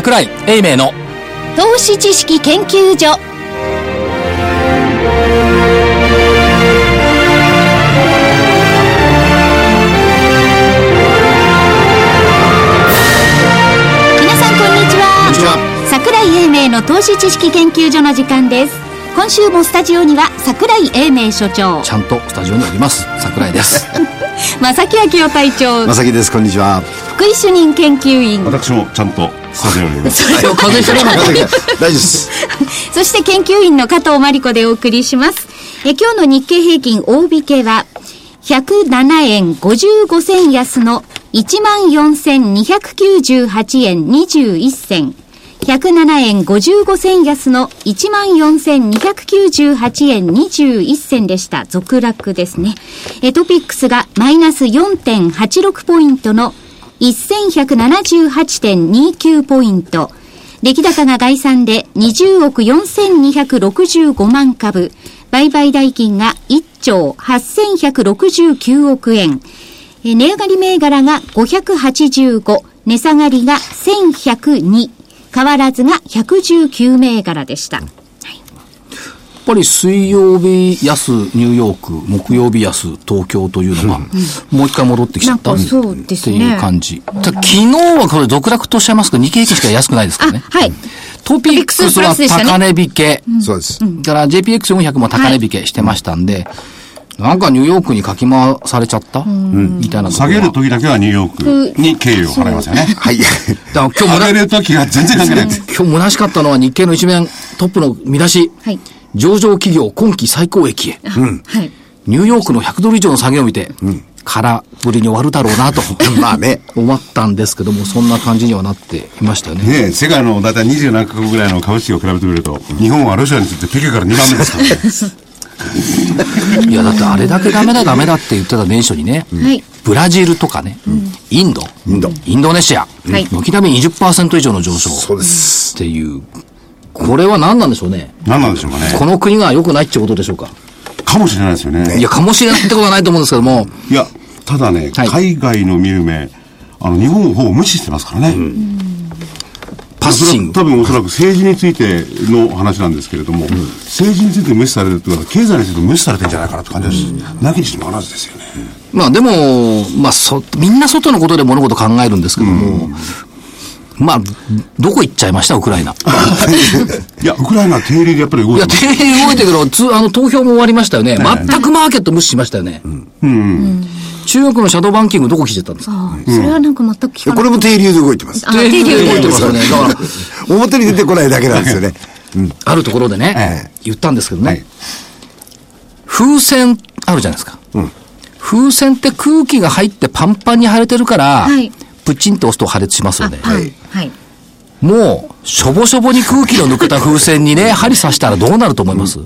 桜井英明の。投資知識研究所。皆さんこんにちは。こんにちは。桜井英明の投資知識研究所の時間です。今週もスタジオには桜井英明所長。ちゃんとスタジオにおります。桜井です。正木明夫隊長。まさきです。こんにちは。福井主任研究員。私もちゃんとスタジオにいます。今日風邪ひかれなまさきかっ大丈夫です そして研究員の加藤真理子でお送りします。え今日の日経平均大引けは、107円55銭安の14,298円21銭。107円55銭安の14,298円21銭でした。続落ですね。えトピックスがマイナス4.86ポイントの1178.29ポイント。出来高が概算で20億4265万株。売買代金が1兆8169億円。値上がり銘柄が585。値下がりが1102。変わらずが119銘柄でした。やっぱり水曜日安ニューヨーク木曜日安東京というのが、もう一回戻ってきちゃったうですね。っていう感じ、ただ昨日はこれ続落とおっしゃいますけど日経平均しか安くないですからね。あ、はい。トピックスは高値引け、そうです。だから JPX400 も高値引けしてましたんで、なんかニューヨークにかき回されちゃった、みたいな下げる時だけはニューヨークに敬意を払いますよね。はい。だから今日上げる時が全然関係ない。今日虚しかったのは日経の一面トップの見出し、はい。上場企業今期最高益へ、はい。ニューヨークの100ドル以上の下げを見て、空振りに終わるだろうなと まあね。思ったんですけどもそんな感じにはなっていましたよね。ねえ世界の大体27カ国ぐらいの株式を比べてみると、日本はロシアについてペケから2番目ですからね。いやだってあれだけダメだダメだって言ってた年初にね、はい。ブラジルとかね、インド、インド、インドネシア、はい。軒並み20%以上の上昇そうです。っていう、これは何なんでしょうね。何なんでしょうかね。この国が良くないってことでしょうか。かもしれないですよね。いや、かもしれないってことはないと思うんですけども、いや、ただね、はい海外の見る目、あの、日本をほぼ無視してますからね。パッシング。多分おそらく政治についての話なんですけれども、政治について無視されるっていうのは、経済について無視されてんじゃないかなって感じはし、なきにしもあらずですよね。まあでも、まあそ、みんな外のことで物事考えるんですけども、まあ、どこ行っちゃいました、ウクライナ。いや、ウクライナは定理でやっぱり動いや、いてます。定員動いてるけど、つあの、投票も終わりましたよね。全くマーケット無視しましたよね。中国のシャドーバンキングどこ聞いてたんですか？ああ、それはなんか全く聞かない。これも定流で動いてますあ、定流動いてで。ますよね。だから、表に出てこないだけなんですよねうんあるところでね、え言ったんですけどね、はい風船あるじゃないですか。風船って空気が入ってパンパンに腫れてるから、はいプチンと押すと破裂しますよね。はい。はい。もう、しょぼしょぼに空気の抜けた風船にね、針刺したらどうなると思います、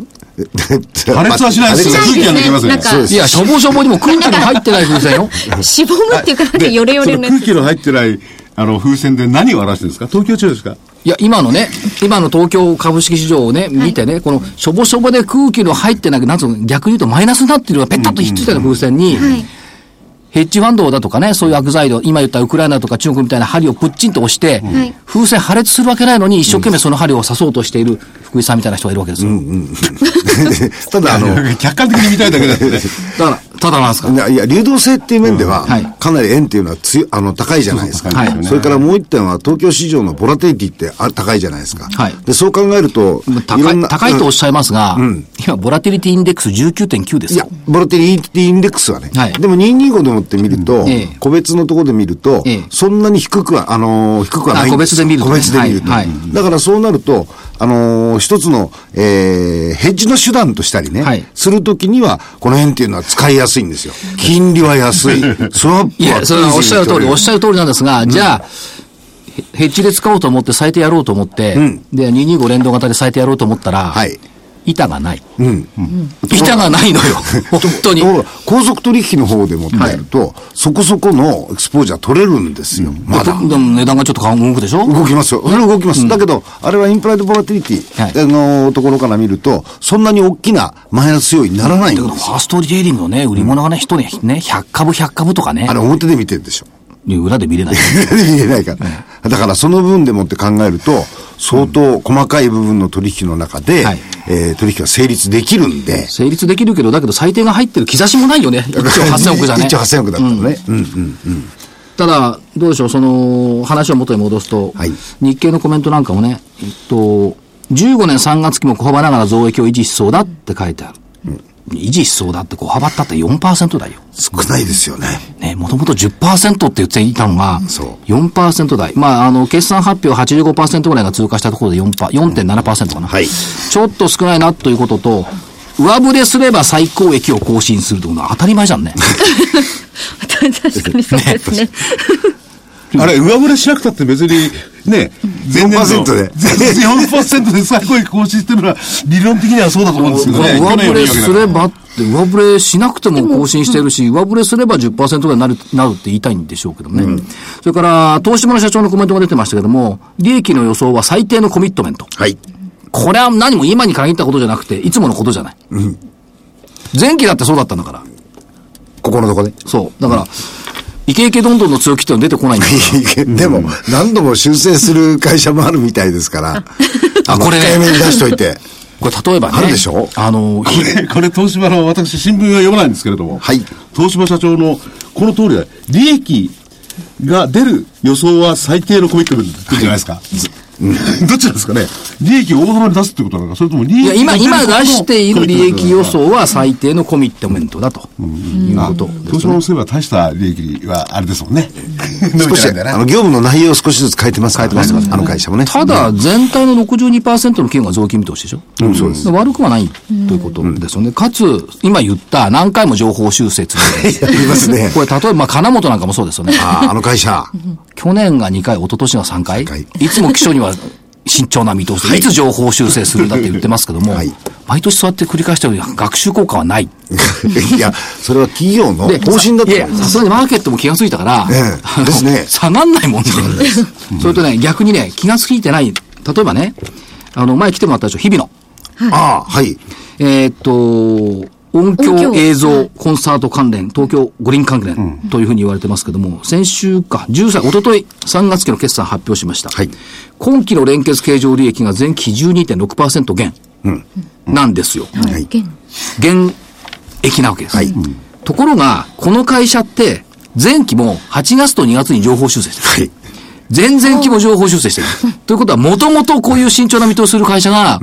破裂はしないですよ。空気は抜けますよねなん。かそうですいや、しょぼしょぼにも空気の入ってない風船よ。しぼむっていうか、なんかヨレヨレの空気の入ってない、あの、風船で何を表してるんですか？東京地方ですか？いや、今のね、今の東京株式市場をね、見てね、このしょぼしょぼで空気の入ってなく、なんつうの、逆に言うとマイナスになってるペタッとひっついたような風船に、はい。ヘッジファンドだとかね、そういう悪材料、今言ったウクライナとか中国みたいな針をプッチンと押して、はい風船破裂するわけないのに、一生懸命その針を刺そうとしている福井さんみたいな人がいるわけですよ。ただあの 客観的に見たいだけだよね。だから、ただなんですか？いや、いや流動性っていう面では、はいかなり円っていうのは強い、あの、高いじゃないですか。そうそう高いそれからもう一点は、東京市場のボラテリティってあ高いじゃないですか。はいで、そう考えると、高いろんな高いとおっしゃいますが、今、ボラティリティインデックス19.9ですいやよ。、ボラテリティインデックスはね。はいでも225でもって見ると、ええ。個別のところで見ると、ええ。そんなに低くは、あのー低くはない個別で見るとね。個別で見ると。だからそうなると、あのー一つの、えーヘッジの手段としたりね、はい。するときには、この辺っていうのは使いやすいんですよ。金利は安い。スワップはいや、それはおっしゃる通り、おっしゃる。る通りなんですが、じゃあ、ヘヘッジで使おうと思って、サイトやろうと思って、で、225連動型でサイトやろうと思ったら、はい板がない。うん。板がないのよ。本当に高速取引の方でもってやると、そこそこのエクスポージャー取れるんですよ。まだ。でも値段がちょっと動くでしょ？動きますよ。それは動きます。だけど、あれはインプライドボラティリティ、のところから見ると、そんなに大きなマイナス要因にならないんだけど、ですよ。ファーストリテイリングのね、売り物がね、人にね、100株100株とかねあ、れ表で見てるでしょ。裏で見れない。見れないから。だからその分でもって考えると、相当細かい部分の取引の中で、はいえー取引が成立できるんで、成立できるけど、だけど最低が入ってる兆しもないよね。1兆8000億じゃね1。兆8000億だったのね。うんうん。ただ、どうでしょう、その、話を元に戻すと、はい日経のコメントなんかもね、えっと、15年3月期も小幅ながら増益を維持しそうだって書いてある。維持しそうだって小幅ったって4%だよ。少ないですよね。ね、もともと10%って言っていたのが、そう4%台。まあ、あの、決算発表85%ぐらいが通過したところで4パ4.7%かな。はいちょっと少ないなということと、上振れすれば最高益を更新するというのは当たり前じゃんね。確かにそうですね。あれ、上振れしなくたって別に、ね、全然4%で全然4%で最高益更新してるのは、理論的にはそうだと思うんですけどね。上振れすればって、上振れしなくても更新してるし、上振れすれば10%ぐらいになる、なるって言いたいんでしょうけどね。それから、東芝の社長のコメントが出てましたけども、利益の予想は最低のコミットメント。はい。これは何も今に限ったことじゃなくて、いつものことじゃない。前期だってそうだったんだから。ここのとこね。そう。だから、イケイケどんどんの強気っていうのは出てこないんだから。でも、何度も修正する会社もあるみたいですから。あこれね早めに出しといて。これ例えばね。あるでしょ？あの、これ、これ東芝の、私新聞は読まないんですけれども、はい東芝社長の、この通りで、利益が出る予想は最低のコミットメントじゃないですか。どっちなんですかね。利益を大幅に出すってことなのか、それとも利益いや、今、今出している利益予想想は最低のコミットメントだと。いうことです東芝のせいは大した利益はあれですもんね。伸少し、あの、業務の内容を少しずつ変えてますからね。あの会社もね。ただ、全体の62%の企業が増金見通しでしょ？うん、そうです。悪くはないということですよね。かつ、今言った何回も情報修正つ やりますね。これ、例えば、まあ、金本なんかもそうですよね。ああ、あの会社。去年が2回、一昨年が3回。回。いつも基礎には慎重な見通しで、いつ情報修正するんだって言ってますけども、はい毎年そうやって繰り返してるように学習効果はない。いや、それは企業ので方針だといや思います。さすがにマーケットも気がついたから、ええあのですね下がんないもんね。それとね、逆にね、気がついてない。例えばね、あの、前来てもらったでしょ、日々の。ああ、はい。えーっと、音音響響映像コンサート関連、東京五輪関連というふうに言われてますけども、先週か、13、おととい3月期の決算発表しました。はい今期の連結経常利益が前期比12.6%減なんですよ。はい。減益なわけです。ところが、この会社って、前期も8月と2月に情報修正してる。前々期も情報修正してる。ということは、もともとこういう慎重な見通しする会社が、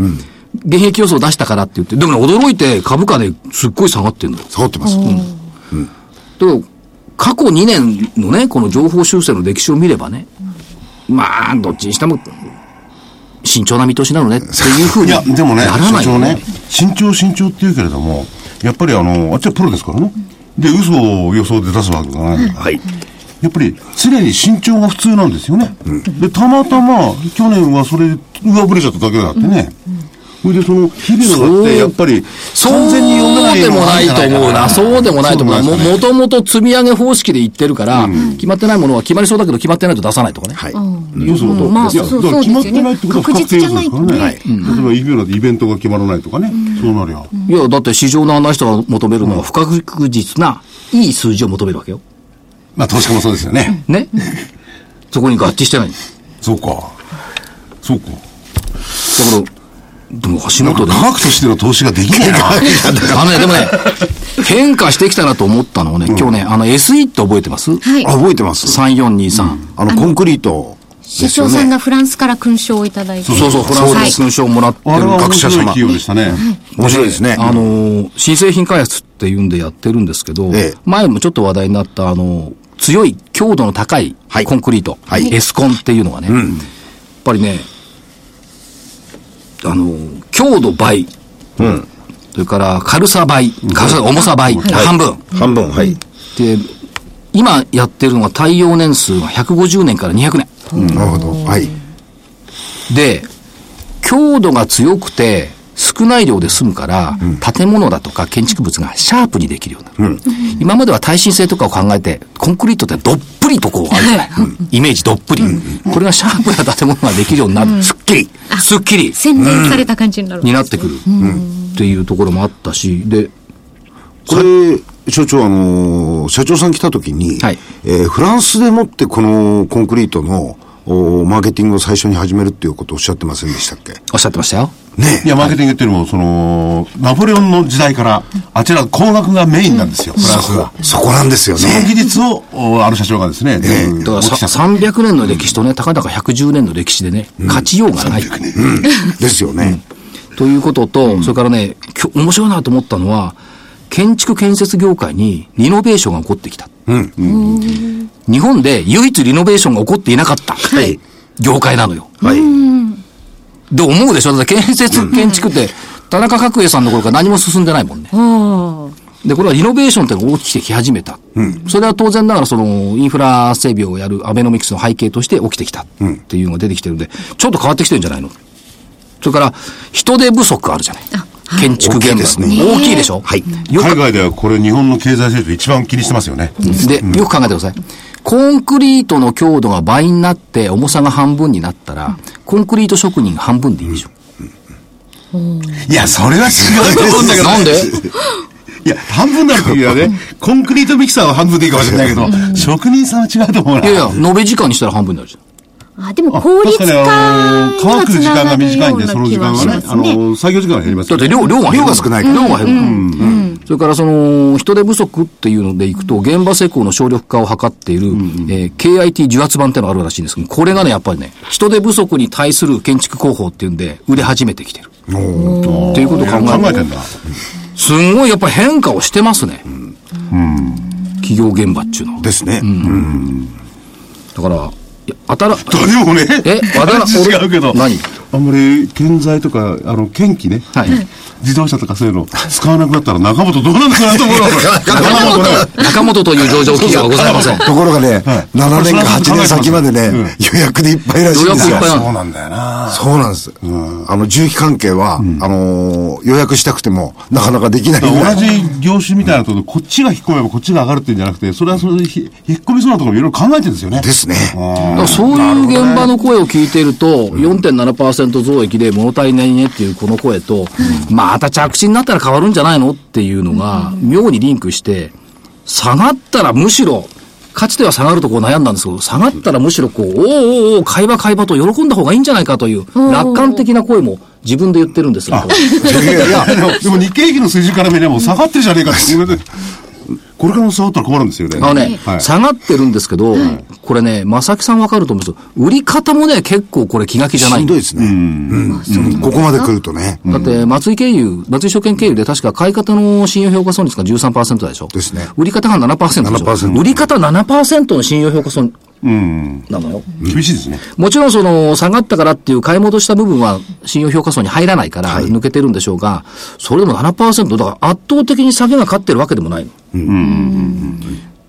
現役予想を出したからって言って、でもね、驚いて株価ですっごい下がってるのよ。下がってます。だけど、過去2年のね、この情報修正の歴史を見ればね、まあ、どっちにしても、慎重な見通しなのねっていうふうにいや、でもね、ならないよ社長ね、慎重慎重って言うけれども、やっぱりあの、あっちはプロですからね。で、嘘を予想で出すわけがない。はい。やっぱり常に慎重が普通なんですよね。で、たまたま去年はそれで上振れちゃっただけだってね。それでその日々のだってやっぱりそう完全に読めないでのがあるんもないと思うな。そうでもないと思うな。も、もともと積み上げ方式で言ってるから、決まってないものは決まりそうだけど決まってないと出さないとかね。はい。そうそうそう。まあいや、そうだから決まってないってことは不確定要素ですからね。確実例えば、イベントイベントが決まらないとかね。そうなりゃ。いや、だって市場の案内人が求めるのは不確実な、いい数字を求めるわけよ。まあ、投資家もそうですよね。ね。そこに合致してない。だそうか。そうか。から、でも足元で。科学としての投資ができないな。あのね、でもね、変化してきたなと思ったのはね、今日ね、あの SE って覚えてます？はいあ、覚えてます。?3423。あの、コンクリート社長さんがフランスから勲章をいただいて。そうそう、フランスはいで勲章をもらってるは面白い各社様。企業でしたね。面白いですね。あのー、新製品開発っていうんでやってるんですけど、ええ前もちょっと話題になった、あの、強い強度の高いはいコンクリート、はいエスコンっていうのがね、やっぱりね、あのー、強度倍、うん。それから軽さ倍、軽さ、重さ倍、半分。半分、はい。で、今やってるのは耐用年数が150年から200年。なるほど。はい。で、強度が強くて少ない量で済むから、建物だとか建築物がシャープにできるようになる。今までは耐震性とかを考えて、コンクリートってどっぷりとこうあるじゃない、イメージどっぷり、これがシャープな建物ができるようになる。すっきり。すっきり。洗練された感じになる。になってくる。っていうところもあったし、で、これ、所長、あのー社長さん来た時に、はいえーフランスでもってこのコンクリートのおマーケティングを最初に始めるっていうことをおっしゃってませんでしたっけ？おっしゃってましたよ。ねいや、マーケティングっていうのも、その、ナポレオンの時代から、あちら工学がメインなんですよ、フランスは。そこなんですよその技ね。術を、おある社長がですね、全部だから持ってきたさ300年の歴史とね、たかだか110年の歴史でね、勝ちようがない。ですよね。ということと、それからね、きょ面白いなと思ったのは、建築建設業界にリノベーションが起こってきた。日本で唯一リノベーションが起こっていなかった、い業界なのよ。はい。で、思うでしょ？だって建設、建築って、田中角栄さんの頃から何も進んでないもんね。で、これはリノベーションってのが起きてき始めた。それは当然ながら、その、インフラ整備をやるアベノミクスの背景として起きてきたっていうのが出てきてるんで、ちょっと変わってきてるんじゃないの？それから、人手不足あるじゃない。建築現場。大きいですね。大きいでしょ？はい。海外ではこれ日本の経済成長一番気にしてますよね。で、よく考えてください。コンクリートの強度が倍になって重さが半分になったら、コンクリート職人が半分でいいでしょ。いや、それは違うと思うんだけど。なんで？いや、半分になる時はね、コンクリートミキサーは半分でいいかもしれないけど、職人さんは違うと思うな。いやいや、延べ時間にしたら半分になるじゃん。あ、でも効率化確かに、あの、乾く時間が短いんで、その時間はね、あね。の、作業時間が減りますだって量、量が減る。量が少ないから。量が減る。それからその、人手不足っていうのでいくと、現場施工の省力化を図っている、えー KIT 受圧版っていうのがあるらしいん。ですけど、これがね、やっぱりね、人手不足に対する建築工法っていうん。で、売れ始めてきてる。っていうことを考え考えてん。だ。すん。ごいやっぱり変化をしてますね。企業現場っていうのは。ですね。だから、当たら、でもね、えわから違うけど、何？あんまり建材とか、あの、建機ね、はい。自動車とかそういうの使わなくなったら中本どうなんのか なと思うの。中本ね。中本という上場企業はございません。ところがね、7年か8年先までね、うん予約でいっぱいらしいんですよ予約いっぱい。なのそうなんだよな。そうなんです。あの、重機関係は、あのー予約したくても、なかなかできない。同じ業種みたいなところで、こっちが引っ込めばこっちが上がるっていうんじゃなくて、それはそれでひ引っ込みそうなところもいろいろ考えてるんですよね。ですね。だからそういう現場の声を聞いていると、4.7%増益で物足りないねっていうこの声と、また着地になったら変わるんじゃないの？っていうのが、妙にリンクして、下がったらむしろ、かつては下がるとこう悩んだんですけど、下がったらむしろこう、おーおーおー買い場買い場と喜んだ方がいいんじゃないかという、楽観的な声も自分で言ってるんですよ。いやいや、でも、日経平均の水準から見れば下がってるじゃねえかって。これからも下がったら困るんですよね。あのね、はい。下がってるんですけど、これね、正木さんわかると思うんですよ。売り方もね、結構これ気が気じゃないしんどいですね。うん。ここまで来るとね。だって、松井経由、松井証券経由で確か買い方の信用評価損率が13%でしょ。ですね。売り方が7%でしょ。7%売り方7%の信用評価損なのよ。厳しいですね。もちろんその、下がったからっていう買い戻した部分は信用評価損に入らないから抜けてるんでしょうが、それでも7%、だから圧倒的に下げが勝ってるわけでもないの。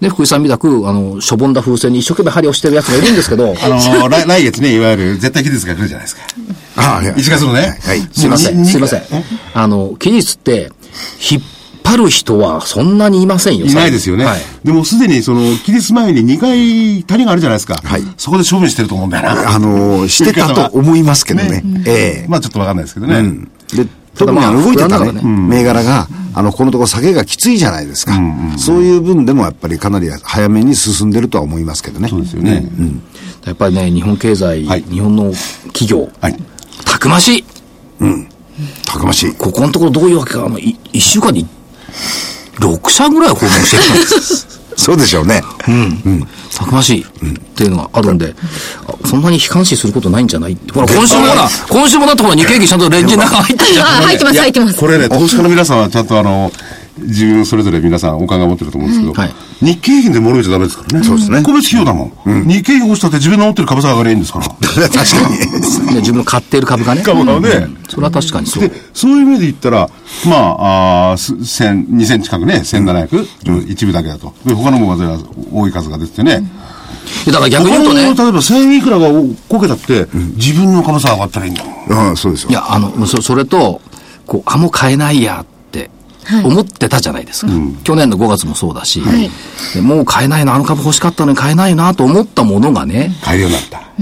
で、福井さんみたく、あの、しょぼんだ風船に一生懸命針をしてるやつがいるんですけど、あの、来来月ね、いわゆる絶対期日が来るじゃないですか。ああ、いや1月のね？はい。すいません、にすいません。あの、期日って、引っ張る人はそんなにいませんよ。いないですよね。はい。でもすでにその、期日前に2回谷があるじゃないですか。はいそこで処分してると思うんだよな。あのーしてたと思いますけどね。ええ。まあちょっとわかんないですけどね。で、特に動いてたね、銘柄が、あの、このところ下げがきついじゃないですか。そういう分でもやっぱりかなり早めに進んでるとは思いますけどね。そうですよね。やっぱりね、日本経済、はい日本の企業、はい。たくましい。たくましい。ここのところどういうわけか、あの、い一週間に6社ぐらい訪問してるんです。そうでしょうね。たくましいっていうのがあるんで、あそんなに悲観視することないんじゃない？ほら、今週もほら、今週もだってほら、日経平均ちゃんとレンジの中入ってるじゃん。あ、入ってます、入ってます。これね、投資家の皆さんはちゃんとあの、自分それぞれ皆さんお考え持ってると思うんですけど、はい日経平均で物言っちゃダメですからね。そうですね。個別企業だもん。日経平均落ちたって自分の持ってる株価が上がりゃいいんですから。確かに。ね自分の買っている株がね。株価はね。それは確かにそうで。、そういう意味で言ったら、まあ、あ千、二千近くね、千七百、一部だけだと。で、他のもまずは多い数が出ててね。だから逆に他言うとね、の例えば千いくらがこけたって、自分の株価上がったらいいんだもん。うん、そうですよ。いや、あの、そそれと、こう、あ、もう買えないやって、思ってたじゃないですか。去年の5月もそうだし、でもう買えないな、あの株欲しかったのに買えないなと思ったものがね、買えるようになった。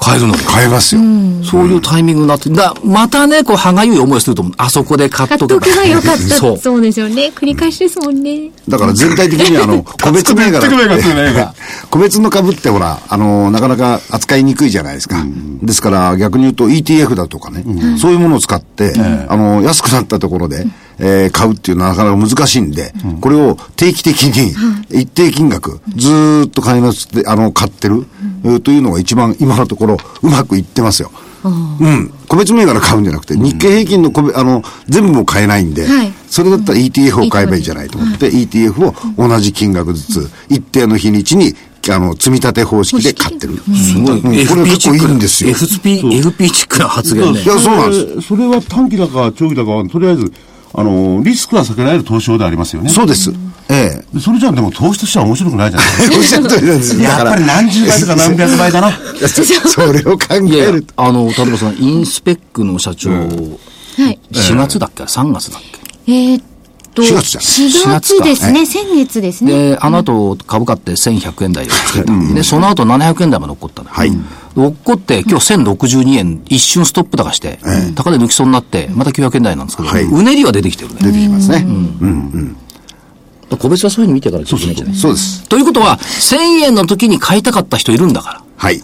買えるのよ。買えますよ。そういうタイミングになって、だまたね、こう、歯がゆい思いすると思う。あそこで買っ買っとけば。とけばよかった。そう。そうですよね。繰り返しですもんね。だから全体的にあの、個別銘柄 個別の株ってほら、あの、なかなか扱いにくいじゃないですか。ですから逆に言うと ETF だとかね、そういうものを使って、あの、安くなったところで、えー買うっていうのはなかなか難しいんで、これを定期的に一定金額、ずーっと買いますって、あの、買ってる、えーというのが一番今のところうまくいってますよ。うん。個別銘柄買うんじゃなくて、日経平均の個別、あの、全部も買えないんで、はいそれだったら ETF を買えばいいじゃないと思って、ETF を同じ金額ずつ、一定の日にちに、あの、積み立て方式で買ってる。すごい。うんこれ FP 結構いいんですよ。FP、FP チックな発言ねい。や、そうなんです。す。それは短期だか長期だかは、とりあえず、あの、リスクは避けられる投資法でありますよね。そうです。えでそれじゃあでも投資としては面白くないじゃない ですえ。おっしゃる通りなんです。か。やっぱり何十倍とか何百倍だな。それを考えると。あの、例えばその、インスペックの社長、はい。4月だっけ ?3 月だっけ？えーっと、4月じゃん4月ですね。先月ですね。で、あの後、株価って1100円台をつけた。で、その後700円台まで落っこったの。はい落っこって、今日1062円、一瞬ストップ高して、高値抜きそうになって、また900円台なんですけど、はいうねりは出てきてるね。出てきますね。個別はそういうふうに見てからちょっといけないじゃないそうです。ということは、1000円の時に買いたかった人いるんだから。はい。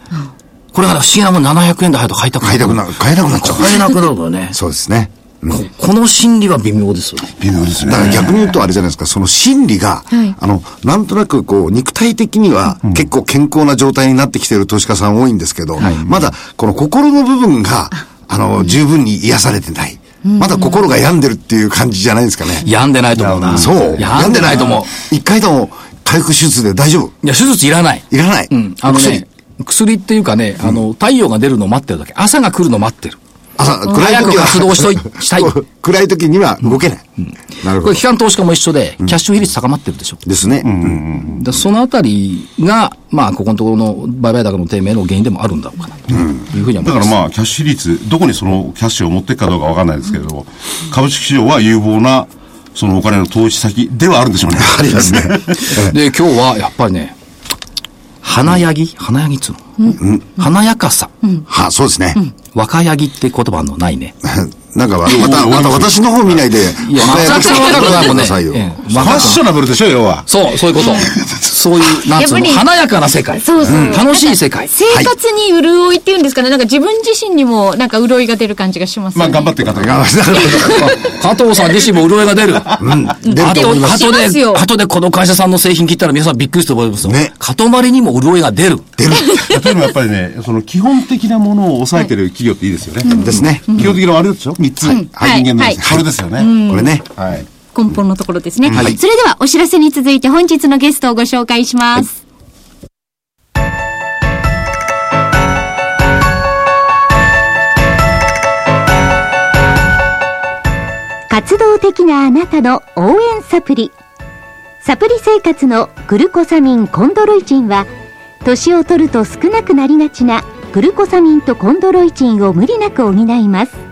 これが不思議なもん700円台入ると買いたくなる。買いたくなる、買えなくなっちゃう。買えなくなるのね。そうですね。ここの心理は微妙ですよね。微妙ですねだ。から逆に言うとあれじゃないですか、その心理が、はいあの、なんとなくこう、肉体的には結構健康な状態になってきている投資家さん多いんですけど、まだこの心の部分が、あの、十分に癒されてない。まだ心が病んでるっていう感じじゃないですかね。病んでないと思うな。そう。病んでないと思う。一回でも回復手術で大丈夫？いや、手術いらない。いらない。うん。あの薬ね、薬っていうかね、あの、太陽が出るのを待ってるだけ。朝が来るのを待ってる。朝、暗い早く時は。活動しといしたい 暗い時には動けない。なるほどこれ、。機関投資家も一緒で、キャッシュ比率高まってるでしょ。ですね。うんでそのあたりが、まあ、ここのところの売買高の低迷の原因でもあるんだろうかな、というふうには思います。だからまあ、キャッシュ比率、どこにそのキャッシュを持っていくかどうかわかんないですけれども、株式市場は有望な、そのお金の投資先ではあるんでしょうね。ありますね。で、今日はやっぱりね、華やぎ華やぎっつうの、華やかさ、は、そうですね。若やぎって言葉のないね。なんか、また、また私の方見ないで、いや、若松崎さん若くないもんね。くださいよ。ええファッショナブルでしょ、要は。そう、そういうこと。そういう、なんつうの、華やかな世界。そうそう。楽しい世界。生活に潤いっていうんですかね。なんか自分自身にもなんか潤いが出る感じがします。まあ、頑張っていかないとなる加藤さん自身も潤いが出る。出ると思います後で、しますよ後でこの会社さんの製品切ったら皆さんびっくりすると思いますよ。ねかとまりにも潤いが出る。出る。例えばやっぱりね、その基本的なものを抑えてる企業っていいですよね。ですね。基本的なあれでしょ？三つ。はいはい、人間のですねはいこれですよね。これね。はい。根本のところですね。はいそれではお知らせに続いて本日のゲストをご紹介します。活動的なあなたの応援サプリ。サプリ生活のグルコサミンコンドロイチンは、年を取ると少なくなりがちなグルコサミンとコンドロイチンを無理なく補います。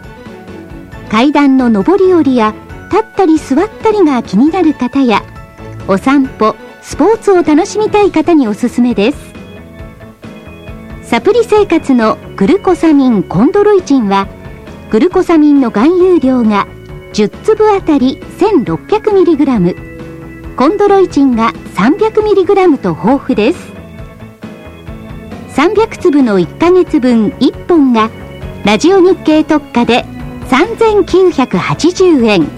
階段の上り下りや立ったり座ったりが気になる方やお散歩スポーツを楽しみたい方におすすめです。サプリ生活のグルコサミンコンドロイチンはグルコサミンの含有量が10粒あたり 1600mg コンドロイチンが 300mg と豊富です。300粒の1ヶ月分1本がラジオ日経特価で3980円。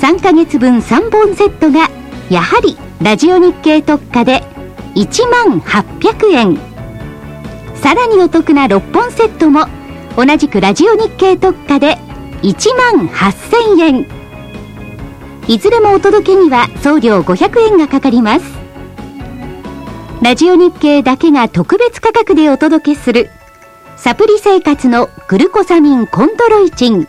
3ヶ月分3本セットがやはりラジオ日経特価で1万800円。さらにお得な6本セットも同じくラジオ日経特価で1万8000円。いずれもお届けには送料500円がかかります。ラジオ日経だけが特別価格でお届けするサプリ生活のグルコサミンコントロイチン。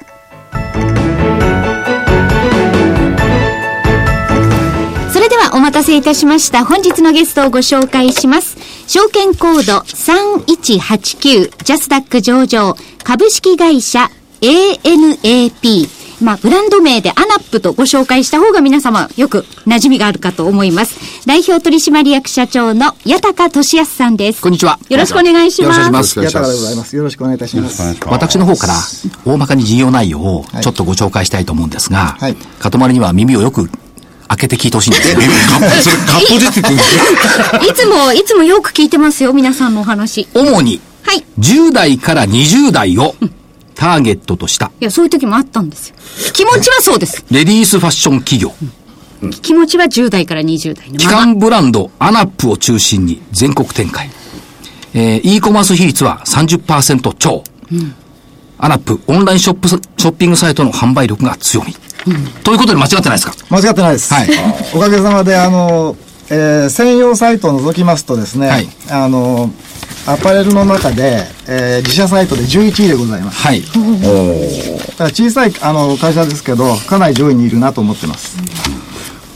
それではお待たせいたしました。本日のゲストをご紹介します。証券コード3189ジャスダック上場株式会社 ANAP まあ、ブランド名でアナップとご紹介した方が皆様よく馴染みがあるかと思います。代表取締役社長の八高俊康さんです。こんにちはよろしくお願いします。よろしくお願いしますやたらでございます。よろしくお願いいたします。私の方から大まかに事業内容をちょっとご紹介したいと思うんですが、はいかとまりには耳をよく開けて聞いてほしいんですね。それ、カッポジティブですね。いつも、いつもよく聞いてますよ、皆さんのお話。主にはい。い10代から20代をターゲットとしたや、そういう時もあったんですよ。気持ちはそうです。レディースファッション企業、気持ちは10代から20代の基まま。幹ブランドアナップを中心に全国展開。えー、e コマース比率は30%超。アナップオンラインショップ、ショッピングサイトの販売力が強み。ということで間違ってないですか？間違ってないです。はいおかげさまで、あの、えー専用サイトを覗きますとですね、はいあの、アパレルの中で、えー自社サイトで11位でございます。はい。だから小さいあの会社ですけど、かなり上位にいるなと思ってます。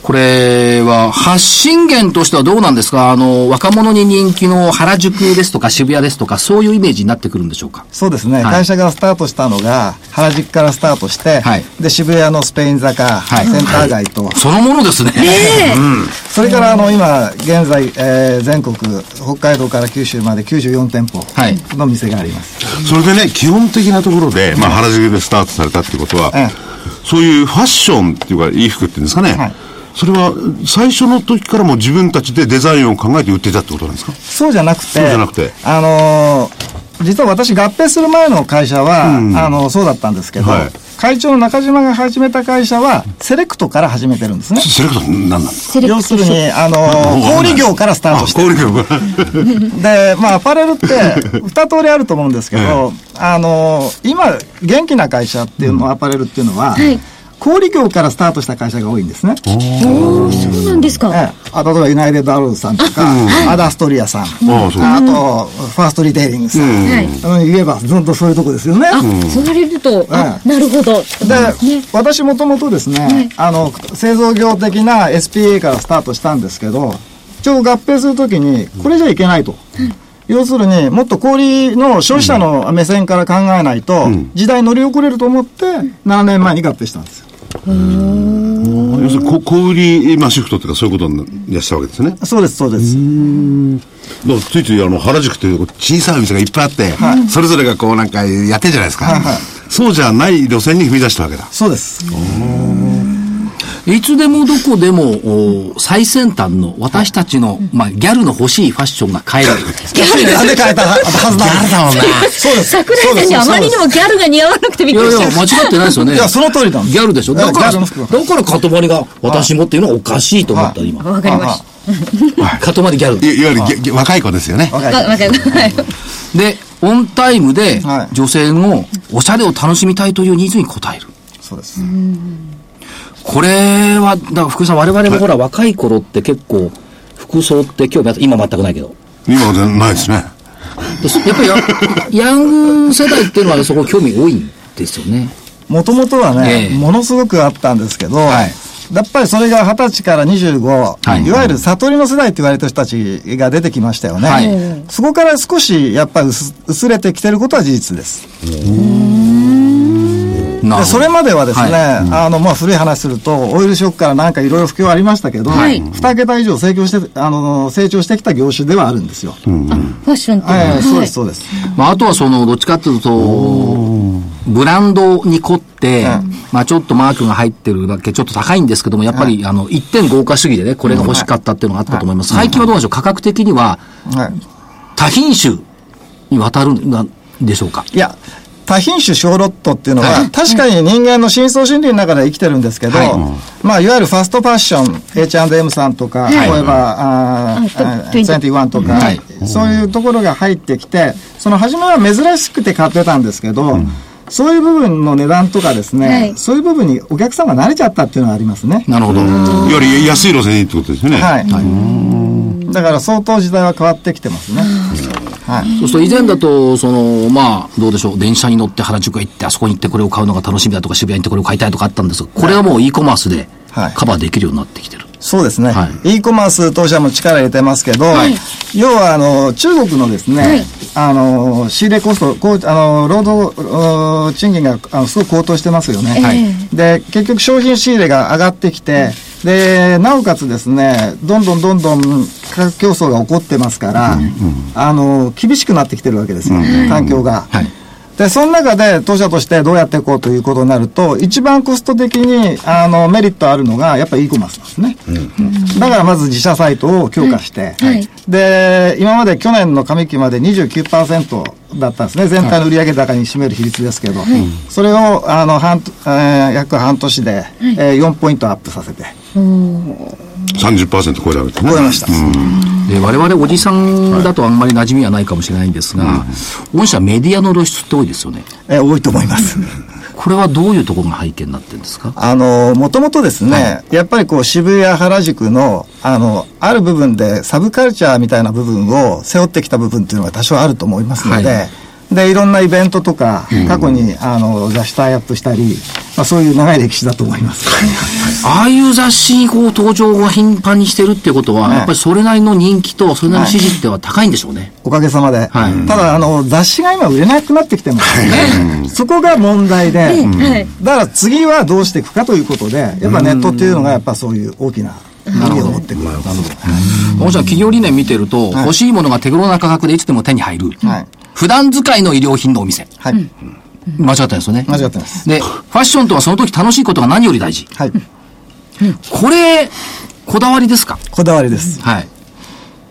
これは発信源としてはどうなんですか？あの、若者に人気の原宿ですとか渋谷ですとか、そういうイメージになってくるんでしょうか？そうですね、はい。会社がスタートしたのが、原宿からスタートして、はい。で、渋谷のスペイン坂、はい。センター街と、そのものですね。それからあの今現在、えー全国北海道から九州まで94店舗はい。の店があります、それでね、基本的なところで、まあ、原宿でスタートされたってことは、ええ。そういうファッションっていうか、衣服っていうんですかね、はいそれは最初の時からもう自分たちでデザインを考えて売ってたってことなんですか？そうじゃなくてそうじゃなくて。あのー実は私合併する前の会社は、あのそうだったんですけど、はい。会長の中島が始めた会社はセレクトから始めてるんですね。セレクト何なんですか？要するに、あのー 小売業からスタートして。小売業から。で、まあ、アパレルって、二通りあると思うんですけど、あの、今、元気な会社っていうの、アパレルっていうのは、小売業からスタートした会社が多いんですね。おーそうなんですか。ええあ例えば、ユナイテッドアローズさんとか、アダストリアさん、ああそうあと、ファーストリテイリングさん、はい。あの言えば、ずっとそういうとこですよね。あ、そう言われると、なるほど。で、私もともとですね、あの、製造業的な SPA からスタートしたんですけど、ちょうど合併するときに、これじゃいけないと。要するに、もっと小売の消費者の目線から考えないと、時代乗り遅れると思って、7年前に合併したんですよ。要するにこ小売り、まあ、シフトっていうかそういうことにやしたわけですね。そうです、そうです。だついついあの原宿っていう小さいお店がいっぱいあって、それぞれがこうなんかやってるじゃないですか。はいはいそうじゃない路線に踏み出したわけだ。そうです。いつでもどこでも、お最先端の私たちの、まあ、ギャルの欲しいファッションが買える。なんで変えたはずなんですだもんな。そうです。桜井さんにあまりにもギャルが似合わなくてびっいやいや、くりした。間違ってないですよね。いや、その通りなんです。ギャルでしょだから、だから、かとまりが私もっていうのはおかしいと思った、今。わかりました。かとまりギャルい。いわゆるぎぎ若い子ですよね。若いわわかりました。はいで、オンタイムではい女性のおしゃれを楽しみたいというニーズに応える。そうです。これは、だから福井さん、我々もほら、若い頃って結構、服装って興味あった、今全くないけど。今じゃないですね。でやっぱりヤ ヤング世代っていうのはそこ興味多いんですよね。もともとはね、ええものすごくあったんですけど、はいやっぱりそれが20歳から25、はいい、わゆる悟りの世代って言われてる人たちが出てきましたよね。はいそこから少しやっぱり薄薄れてきてることは事実です。それまではですね、はあの、まあ、古い話すると、オイルショックからなんかいろいろ不況ありましたけど、はい。2桁以上成長して、あの、成長してきた業種ではあるんですよ。ファッションっていうのは。はい、そうです、そうです。まあ、あとはその、どっちかっていうと、ブランドに凝って、うんまあちょっとマークが入ってるだけちょっと高いんですけども、やっぱり、あの、一点豪華主義でね、これが欲しかったっていうのがあったと思います。最近はどうでしょう？価格的には、はい。多品種にわたるんでしょうか？いや、多品種小ロットっていうのは、はい確かに人間の深層心理の中では生きてるんですけど、はいまあ、いわゆるファストファッション、H&M さんとか、例えば、あーあー21とか、はいそういうところが入ってきて、その初めは珍しくて買ってたんですけど、そういう部分の値段とかですね、はいそういう部分にお客さんが慣れちゃったっていうのがありますね。なるほど。いわゆる安い路線にってことですよね。はい。だから相当時代は変わってきてますね。はい。そうすると以前だと、その、まあ、どうでしょう、電車に乗って原宿へ行って、あそこに行ってこれを買うのが楽しみだとか、渋谷に行ってこれを買いたいとかあったんですが、これはもう e コマースではいカバーできるようになってきてる。そうですね。は e コマース当社も力入れてますけど、要はあの中国のですね、あの仕入れコスト、こうあの労働お賃金があのすごく高騰してますよね。はいで結局商品仕入れが上がってきて、でなおかつですね、どんどんどんどん価格競争が起こってますから、あの厳しくなってきてるわけですよ、環境が。はいで、その中で当社としてどうやっていこうということになると、一番コスト的にあのメリットあるのが、やっぱり e コマースなんですね。だからまず自社サイトを強化して、はい。で、今まで去年の上期まで29%だったんですね。全体の売上高に占める比率ですけど、それをあの半、えー約半年で、えー4ポイントアップさせて、30%超えられてね。超えました。で我々おじさんだとあんまり馴染みはないかもしれないんですが、御社メディアの露出って多いですよね。えー多いと思います。これはどういうところが背景になってるんですか？あの、もともとですね、やっぱりこう渋谷原宿の、あの、ある部分でサブカルチャーみたいな部分を背負ってきた部分っていうのが多少あると思いますので、はいで、いろんなイベントとか、過去に、あの、雑誌タイアップしたり、まあそういう長い歴史だと思います。ああいう雑誌にこう登場が頻繁にしてるってことは、はいやっぱりそれなりの人気とそれなりの支持っては高いんでしょうね。おかげさまで。はい。ただ、あの、雑誌が今売れなくなってきてます。よね。そこが問題で、はい。だから次はどうしていくかということで、やっぱネットっていうのがやっぱそういう大きな意味を持ってくる。御社企業理念見てると、欲しいものが手頃な価格でいつでも手に入る。はい普段使いの衣料品のお店。はい。間違ってないですよね。間違ってます。で、ファッションとはその時楽しいことが何より大事。はい。これ、こだわりですか？こだわりです。はい。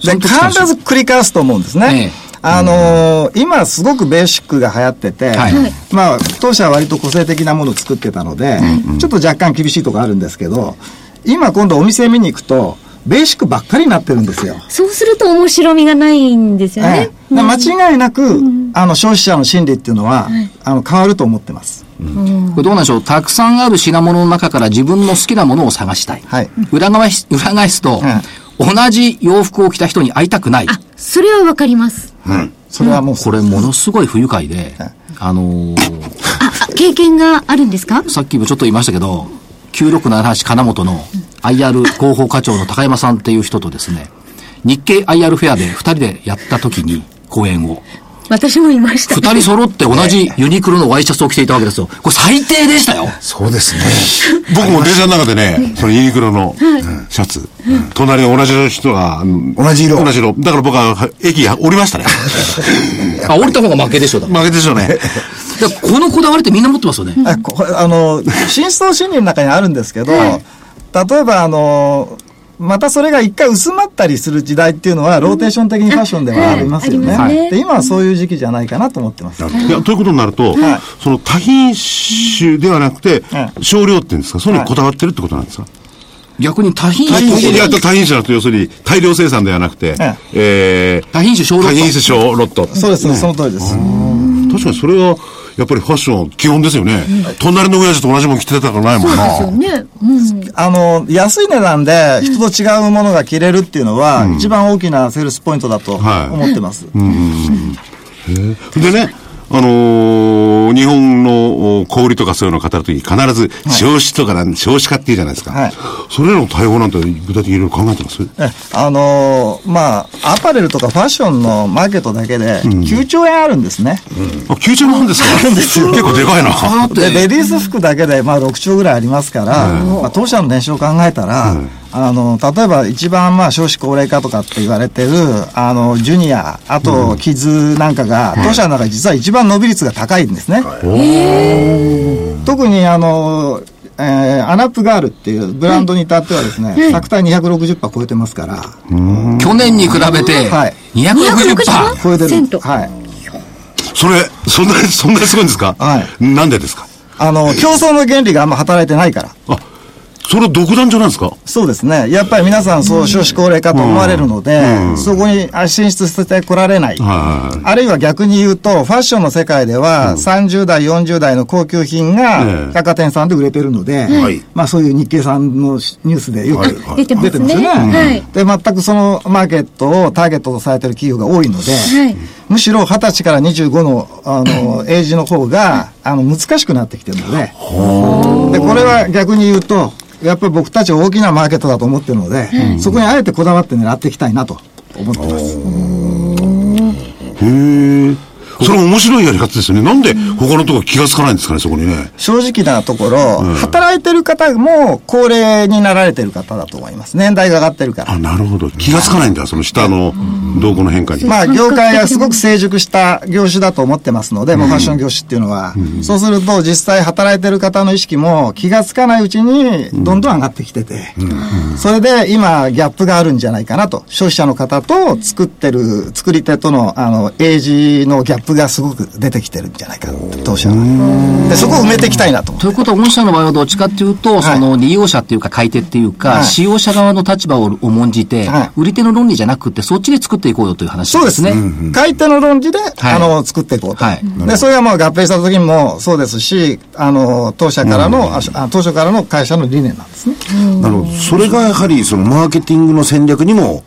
で、必ず繰り返すと思うんですね。ええあのー今すごくベーシックが流行ってて、はいまあ、当社は割と個性的なものを作ってたので、ちょっと若干厳しいところあるんですけど、今今度お店見に行くと、ベーシックばっかりになってるんですよ。そうすると面白みがないんですよね。ええ。で間違いなく、あの消費者の心理っていうのは、あの変わると思ってます。これどうなんでしょう？たくさんある品物の中から自分の好きなものを探したい。はい。裏返し、裏返すと、同じ洋服を着た人に会いたくない。あ、それはわかります。それはもう、これものすごい不愉快で、あのーあ、経験があるんですか？さっきもちょっと言いましたけど、9678金本の IR 広報課長の高山さんっていう人とですね、日経 IR フェアで2人でやった時に講演を、私もいました。二人揃って同じユニクロのワイシャツを着ていたわけですよ。これ最低でしたよ。そうですね。僕も電車の中でね、そのユニクロのシャツ、隣の同じ人が、うん同じ色同じ色。だから僕は駅降りましたね。あ、降りた方が負けでしょ、だから負けでしょうね。このこだわりってみんな持ってますよね。あこあの、深層心理の中にあるんですけど、例えば、あの、またそれが一回薄まったりする時代っていうのは、ローテーション的にファッションではありますよね。で今はそういう時期じゃないかなと思ってます。いや、ということになると、はい。その多品種ではなくては、少量っていうんですか、そういうのにこだわってるってことなんですか、逆に多品多種品種。や多品種だと要するに大量生産ではなくて、ええー、多品種小ロット。多品種小ロット。そうですね、その通りです。確かにそれは、やっぱりファッション基本ですよね。隣の親父と同じもん着てたからないもんな。ですよね。うん。あの、安い値段で人と違うものが着れるっていうのは、一番大きなセールスポイントだとはい思ってます。でね、あのー日本のお小売りとかそういうのを語るとき必ず少子とかなん、少子化っていうじゃないですか。はい。それらの対応なんて具体的にいろいろ考えてますえあのーまあ、アパレルとかファッションのマーケットだけで9兆円あるんですね。あ、9兆もあるんですか？結構でかいな。で、レディース服だけで、まあ、6兆ぐらいありますから、まあ、当社の年収を考えたら、あの、例えば一番、まあ、少子高齢化とかって言われてる、あの、ジュニア、あと、キッズなんかが、当社の中で実は一番伸び率が高いんですね。特に、あの、えーアナップガールっていうブランドに至ってはですね、作体260%超えてますから、去年に比べてはい、260%。超えてる。はい。それ、そんなに、そんなにすごいんですか？はい。なんでですか？あの、競争の原理があんま働いてないから。あ、それ独断じゃないですか？そうですね。やっぱり皆さん、そう、少子高齢化と思われるので、そこにあ進出してこられない。はいあるいは逆に言うと、ファッションの世界では、30代、40代の高級品えがえ百貨店さんで売れてるので、はいまあそういう日経さんのニュースでよく出てますね。出てますよね。はい。で、全くそのマーケットをターゲットとされてる企業が多いので、はい。むしろ20歳から25の、あの、エイジの方が、あの、難しくなってきてるので、で、これは逆に言うと、やっぱり僕たち大きなマーケットだと思ってるので、そこにあえてこだわって狙っていきたいなと思ってます。へえ。それ面白いやり方ですよね。なんで他のとこ気がつかないんですかね、そこにね。正直なところ、働いてる方も高齢になられてる方だと思います。年代が上がってるから。あ、なるほど。気がつかないんだ、その下の動向の変化に。まあ、業界がすごく成熟した業種だと思ってますので、もうファッション業種っていうのは。そうすると、実際働いてる方の意識も気がつかないうちに、どんどん上がってきてて、それで今、ギャップがあるんじゃないかなと。消費者の方と作ってる、作り手との、あの、エイジのギャップがすごく出てきてるんじゃないかな、当社は。で、そこを埋めていきたいなと思ってということは、御社の場合はどっちかっていうと、その利用者っていうか買い手っていうか、はい使用者側の立場を重んじて、はい売り手の論理じゃなくて、そっちで作っていこうよという話そうですね。ね。買い手の論理で、はいあの、作っていこうと。はいで、それはもう合併した時にもそうですし、あの、当社からの、ああ当初からの会社の理念なんですね。なるほど。それがやはり、そのマーケティングの戦略にも、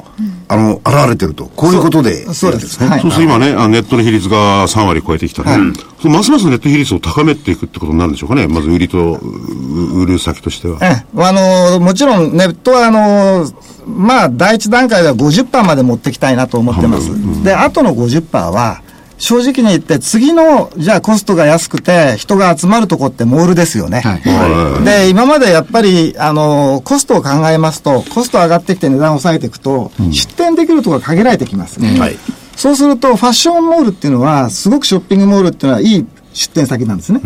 あの、現れてると。こういうことで。そうです。はいそうすると今ね、あネットの比率が3割超えてきたら、そのますますネット比率を高めていくってことになるんでしょうかね。まず売りと、う売る先としては。ええ、あの、もちろんネットは、あの、まあ、第一段階では50%まで持ってきたいなと思ってます。で、あとの50%は、正直に言って、次の、じゃあコストが安くて、人が集まるとこってモールですよね。はいで、今までやっぱり、あの、コストを考えますと、コスト上がってきて値段を抑えていくと、出店できるところが限られてきます。はい。そうすると、ファッションモールっていうのは、すごくショッピングモールっていうのは、いい出店先なんですね。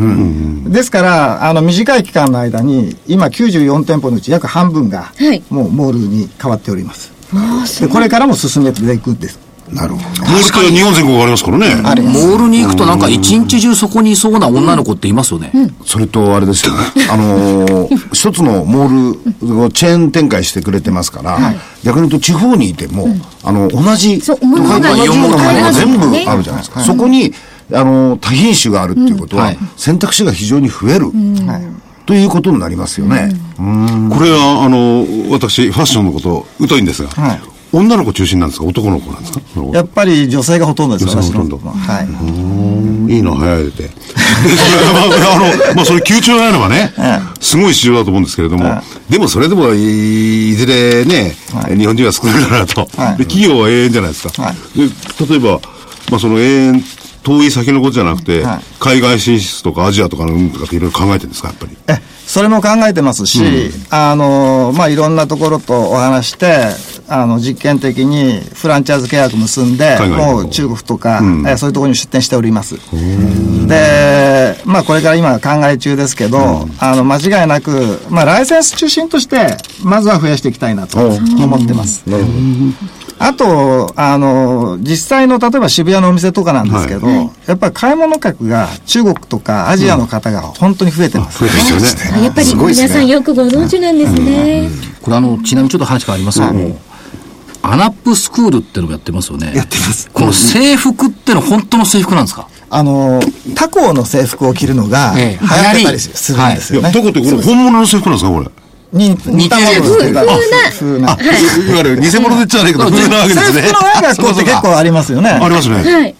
ですから、あの、短い期間の間に、今94店舗のうち約半分がはい、もうモールに変わっております。でこれからも進めていくんです。なるほど。モールって日本全国ありますからね。あります。モールに行くとなんか一日中そこにいそうな女の子っていますよね。それと、あれですよね。あのー一つのモールをチェーン展開してくれてますから、逆に言うと地方にいても、あの、同じ、同じようなものが全部ねあるじゃないですか。そこに、あの、多品種があるっていうことは、はい選択肢が非常に増える。ということになりますよね。これは、あの、私、ファッションのこと、疎いんですが、はい女の子中心なんですか？男の子なんですか？やっぱり女性がほとんどです女性がほとんど。は。い。いいの早い。であ、あの、まあ、それ、急調があればね、すごい市場だと思うんですけれども、でもそれでもい、いずれね、日本人は少ないかなと、はい。で。企業は永遠じゃないですか。はい。で例えば、まあ、その永遠、遠い先のことじゃなくて、はい。海外進出とかアジアとかのうんとかっていろいろ考えてるんですか、やっぱり？え、それも考えてますし、あの、まあ、いろんなところとお話して、あの、実験的にフランチャイズ契約結んで、もう中国とか、えそういうところに出店しております。で、まあ、これから今考え中ですけど、あの、間違いなく、まあ、ライセンス中心として、まずは増やしていきたいなと思ってます。あと、あの、実際の、例えば渋谷のお店とかなんですけど、やっぱり買い物客が中国とかアジアの方が本当に増えてます。増えてますよね。あやっぱり皆さんよくご存知なんですね。これあの、ちなみにちょっと話変わりますけども、アナップスクールっていうのもやってますよね。やってますこの制服ってのは本当の制服なんですか？あの、他校の制服を着るのが流ええ行ってたりするんですいや、よね。どこってこれ本物の制服なんですか、これ？に似たものを着てたり風な。いわゆる偽物でじゃないけど、風なわけですね。制服のない学校って結構ありますよね。ありますね。はい。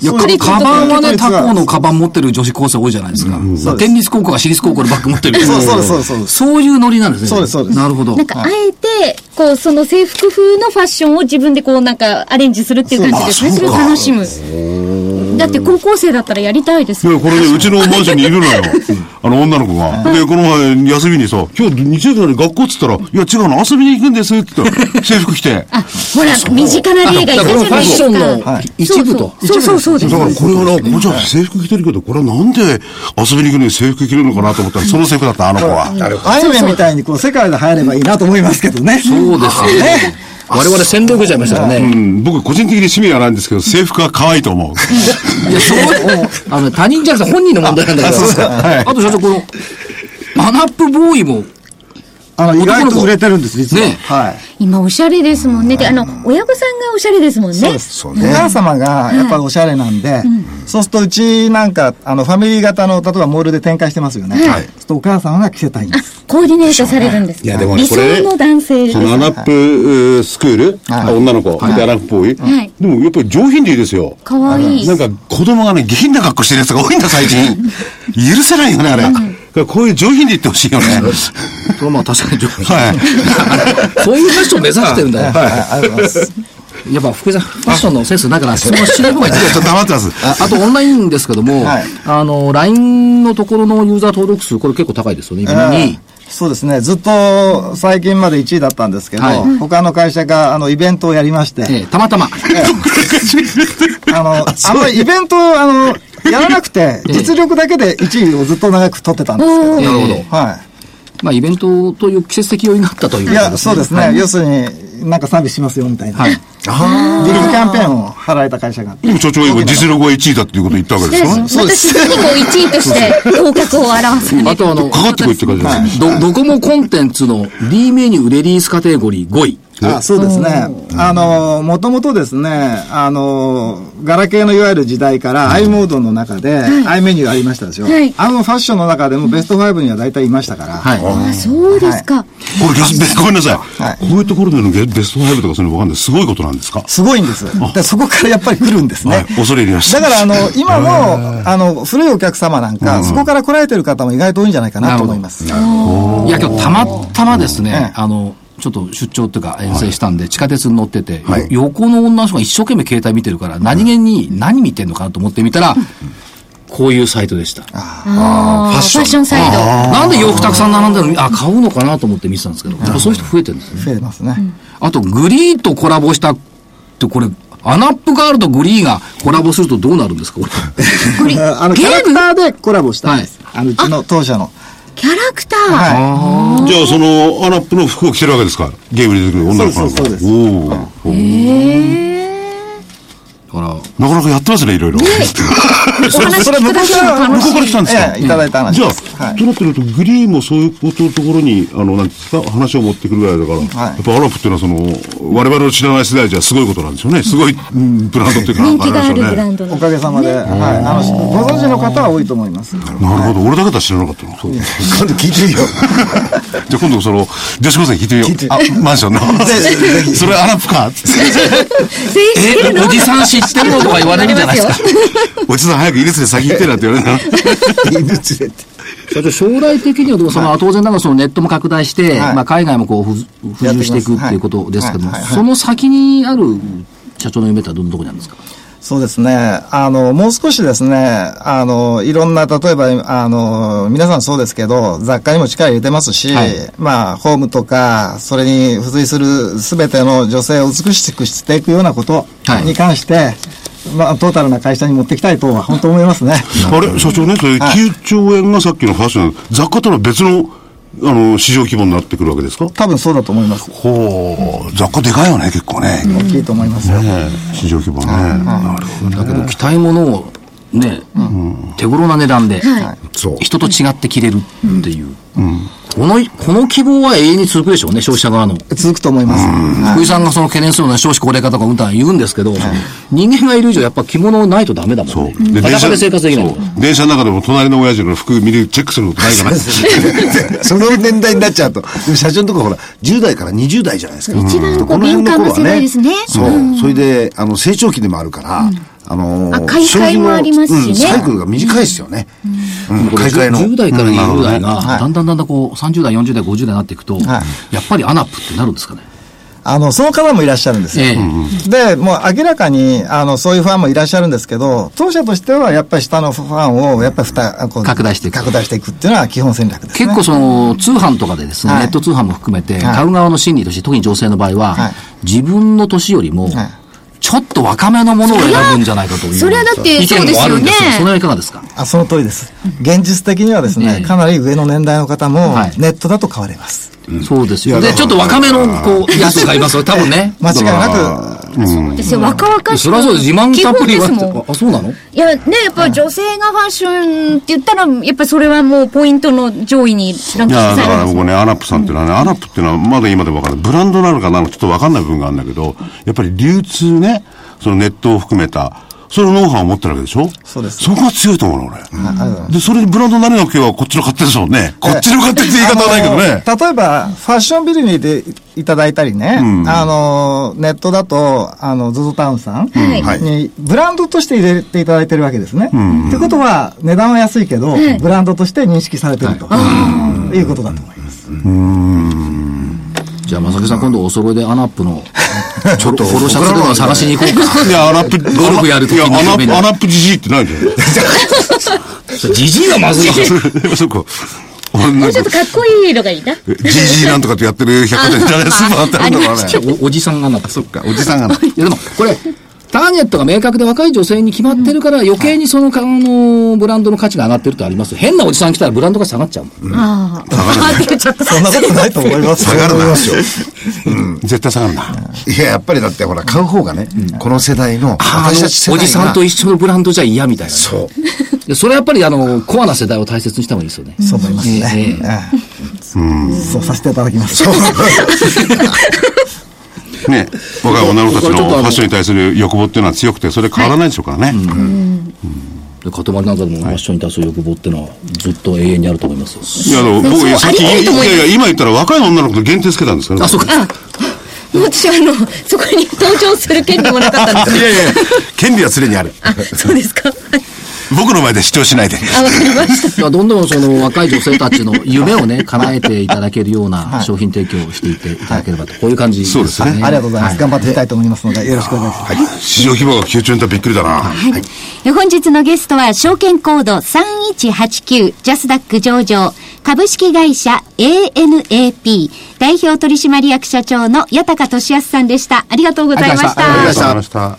いや、カバンはね、他校のカバン持ってる女子高生多いじゃないですか。まあ県立高校が私立高校のバッグ持ってる。そうそうそうそうそういうノリなんですね。そうですそうですなるほど。なんか、あえて、こう、その制服風のファッションを自分でこう、なんか、アレンジするっていう感じですね。それを楽しむ。だって、高校生だったらやりたいですよ。いや、これね、うちのマンションにいるのよ。あの、女の子が。で、この前、休みにさ、今日日曜日なのに学校っつったら、いや、違うの、遊びに行くんですって言ったら、制服着て。あ、ほら、身近な例がいたじゃないですか。ファッションの一部と。そうそうそうですだ。からこれはな、これじゃあ制服着てるけど、これはなんで遊びに行くのに制服着るのかなと思ったら、その制服だった、あの子は。アニメみたいにこう世界で流行ればいいなと思いますけどね。そうですよね。我々洗礼受けちゃいましたからうね。ん、僕個人的に趣味はないんですけど、制服は可愛いと思う。いや、そう、あの、他人じゃなくて本人の問題なんだけど。あと社長、この、アナップボーイも、あの、意外と売れてるんです、実は。ねはい。今、おしゃれですもんね。で、あの、親御さんがおしゃれですもんね。そうです。おそうね母様がやっぱりおしゃれなんで、そうするとうちなんか、あの、ファミリー型の、例えばモールで展開してますよね。そうするとお母様が着せたいんです。コーディネートされるんです。いやでもね理想これの男性です。そのアナップえースクール、はい女の子、でアナップボーイ、はいでもやっぱり上品でいいですよ。かわいいなん。か子供がね、下品な格好してるやつが多いんだ、最近。許せないよね、あれ。らこういう上品で言ってほしいよね。それはまあ確かに上品。はい。そういうファッション目指してるんだよ。はい、ありがとうございます。やっぱ福井さん、ファッションのセンスだから質問しない方がいいですちょっと黙ってます。ああとオンラインですけども、はいあの、LINE のところのユーザー登録数、これ結構高いですよね、今に。そうですね。ずっと最近まで1位だったんですけど、はい他の会社があのイベントをやりまして、ええたまたま。あの、あんまりイベントをあの、やらなくて、実力だけで1位をずっと長く取ってたんですけど。なるほど。はまあ、イベントという季節的要因があったというい。いや、そうですね。要するに、なんかサービスしますよ、みたいな。はい。ビッグキャンペーンを払えた会社があって。でも所長は今実力は1位だっていうことを言ったわけですよね。私何も1位として合格を表さない。あとあの、かかってこいって感じですね。ドドコモコンテンツの D メニューレディースカテゴリー5位。あそうですね。あの、もともとですね、あの、ガラケーのいわゆる時代から i モードの中で、i メニューありましたでしょ？はいあのファッションの中でもベスト5には大体いましたから。はい。あ、そうですか。これゲス、べごめんなさい。はいこういうところでのゲベスト5とかそういうのわかんない。すごいことなんですか？すごいんです。で、そこからやっぱり来るんですね。はい。恐れ入りました。だから、あの、今の、あの、古いお客様なんか、そこから来られてる方も意外と多いんじゃないかなと思います。いや、今日たまたまですね、ええあの、ちょっと出張っていうか遠征したんで、地下鉄に乗ってて、よ横の女の人が一生懸命携帯見てるから、何気に何見てんのかなと思ってみたら、こういうサイトでした。ああ、ファッションサイド。なんで洋服たくさん並んでるの？あ、買うのかなと思って見てたんですけど、やっぱそういう人増えてるんですね。増えてますね。あと、グリーとコラボしたって、これ、アナップガールとグリーがコラボするとどうなるんですか、これ。これ、あの、キャラクターでコラボしたんです。あの、うちの当社の。キャラクター。はじゃあ、その、アナップの服を着てるわけですか？ゲームに出てくる女の子なんか。そうですそうおー。だから、なかなかやってますね、いろいろ。お話聞くだけでも楽し向こうから来たんい。ですかええ、いただいた話じゃです。あ、はいとなってると、グリーもそういうことのところに、あの、なんですか、話を持ってくるぐらいだから、はいやっぱアラプっていうのは、その、我々の知らない世代じゃすごいことなんですよね。すごい、うんブランドっていうか、人気があるれですよねブランドのお。かげさまで、はい。あの、ご存知の方は多いと思います。なるほど。俺だけだ知らなかったの。そう。今度聞いてみよう。じゃあ今度その、女子高生に聞いてみよう。あ、マンションの。それアラプかつってえ、おじさん知ってるのとか言われるじゃないですか。おじさん早く入れてて先行ってなんて言われるな。犬連れて。社長将来的にはでもその、当然ながらそのネットも拡大して、はいまあ、海外もこうふ付随していくっていうことですけども、はいはいはいその先にある社長の夢ってどのどこにあるんですか？そうですね。あの、もう少しですね、あの、いろんな、例えば、あの、皆さんそうですけど、雑貨にも力入れてますし、はいまあ、ホームとか、それに付随するすべての女性を美しくしていくようなことはいに関して、まあ、トータルな会社に持っていきたいとは、本当思いますね。あれ、社長ね、それはい9兆円がさっきのファッション、雑貨とは別の、あの、市場規模になってくるわけですか？多分そうだと思います。ほう、雑貨でかいよね、結構ね。大きいと思いますよ。ねえ市場規模ね。なるほど。だけど着たいものをね、手頃な値段で、そう。人と違って着れるっていう、このこの希望は永遠に続くでしょうね消費者側の。続くと思います。はい。福井さんがその懸念するのは少子高齢化とかうんたん言うんですけど、人間がいる以上やっぱ着物ないとダメだもんね。で裸で生活できないそう。電車の中でも隣の親父の服見る、チェックすることないかな。その年代になっちゃうと。でも社長のとこほら、10代から20代じゃないですか。一番こうこの辺の頃は敏感な世代ですね。そう。それで、あの、成長期でもあるから、あのー、あ買い替えもありますしね。うんサイクルが短いですよね。うん、これ買い替えの。10代から20代が、はい。だんだんだんだんこう、30代、40代、50代になっていくと、はやっぱりアナップってなるんですかね？あの、その方もいらっしゃるんですよ。えで、もう明らかに、あの、そういうファンもいらっしゃるんですけど、当社としてはやっぱり下のファンを、やっぱりふた、こう拡大していく。拡大していくっていうのは基本戦略ですね。結構その、通販とかでですね、はい。ネット通販も含めて、はい。買う側の心理として、特に女性の場合は、はい。自分の年よりも、はいちょっと若めのものを選ぶんじゃないかという。それはだって意見もあるんですそうですよねそれはいかがですか？あ、その通りです。現実的にはですね、ええかなり上の年代の方もはい、ネットだと買われます。そうですよ。で、ちょっと若めの、こう、やつを買いますよ、多分ね。間違いなく、そうですよ。若々しく。それはそうです。自慢たっぷりは基本ですもん。あ、そうなの？いや、ね、やっぱ女性がファッションって言ったら、やっぱそれはもうポイントの上位にランいや、クインさだから僕ね、アナップさんっていうのはね、アナップっていうのはまだ今でもわからない。ブランドなのかなのかちょっとわかんない部分があるんだけど、やっぱり流通ね、そのネットを含めた、それのノウハウを持ってるわけでしょ？そうです。そこが強いと思うの、俺。で、それにブランドになれなければこっちの勝手ですもんね。こっちの勝手って言い方はないけどね。例えば、ファッションビルにいていただいたりね、あの、ネットだと、あの、ズズタウンさんはい。に、ブランドとして入れていただいてるわけですね。ってことは、値段は安いけど、ブランドとして認識されてると、い。うことだと思います。じゃあ、正木さん、今度お揃いでアナップの、ちょっとフォローシャツとか探しに行こうか。いや、アナップ、ゴルフやる時にいや、アナップ、有名なアナップじじいって何じゃじじいはまずいわ。ん。そっか。俺なんかちょっとかっこいいのがいいな。じじいなんとかってやってる百貨店じゃないスーパーってあるんだからね。おおじさんがな。そっか、おじさんがな。いやでも、これ、ターゲットが明確で若い女性に決まってるから、余計にその、あの、ブランドの価値が上がってるとありますよ変なおじさん来たらブランドが下がっちゃうもん。ああ。あって言っちゃった。そんなことないと思います。下がるな。絶対下がるな。いや、やっぱりだってほら、買う方がね、この世代の、あ私たち世代おじさんと一緒のブランドじゃ嫌みたいな。そう。でそれはやっぱり、あの、コアな世代を大切にした方がいいですよね。そう思いますね。そうさせていただきます。ね、若い女の子たちののファッションに対する欲望っていうのは強くて、それ変わらないでしょうからね。で塊なんかでもファッションに対する欲望っていうのはずっと永遠にあると思いますよ。いや、あの、僕、さっき、いやいや、今言ったら若い女の子と限定つけたんですからあ、そうか。私はあの、そこに登場する権利もなかったんですいやいや、権利は常にある。あ、そうですか。僕の前で主張しないで。あ、わかりました。どんどんその若い女性たちの夢をね、叶えていただけるような商品提供をしていっていただければと、こういう感じですそうですねありがとうございます。頑張っていきたいと思いますので、よろしくお願いします。市場規模が急調にびっくりだな。本日のゲストは、証券コード3189、ジャスダック上場、株式会社 ANAP、代表取締役社長の八高俊康さんでした。ありがとうございました。ありがとうございました。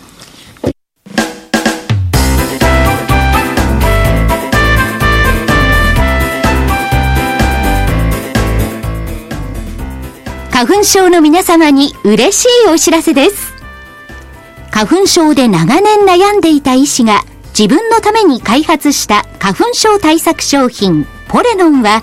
花粉症の皆様に嬉しいお知らせです。花粉症で長年悩んでいた医師が自分のために開発した花粉症対策商品ポレノンは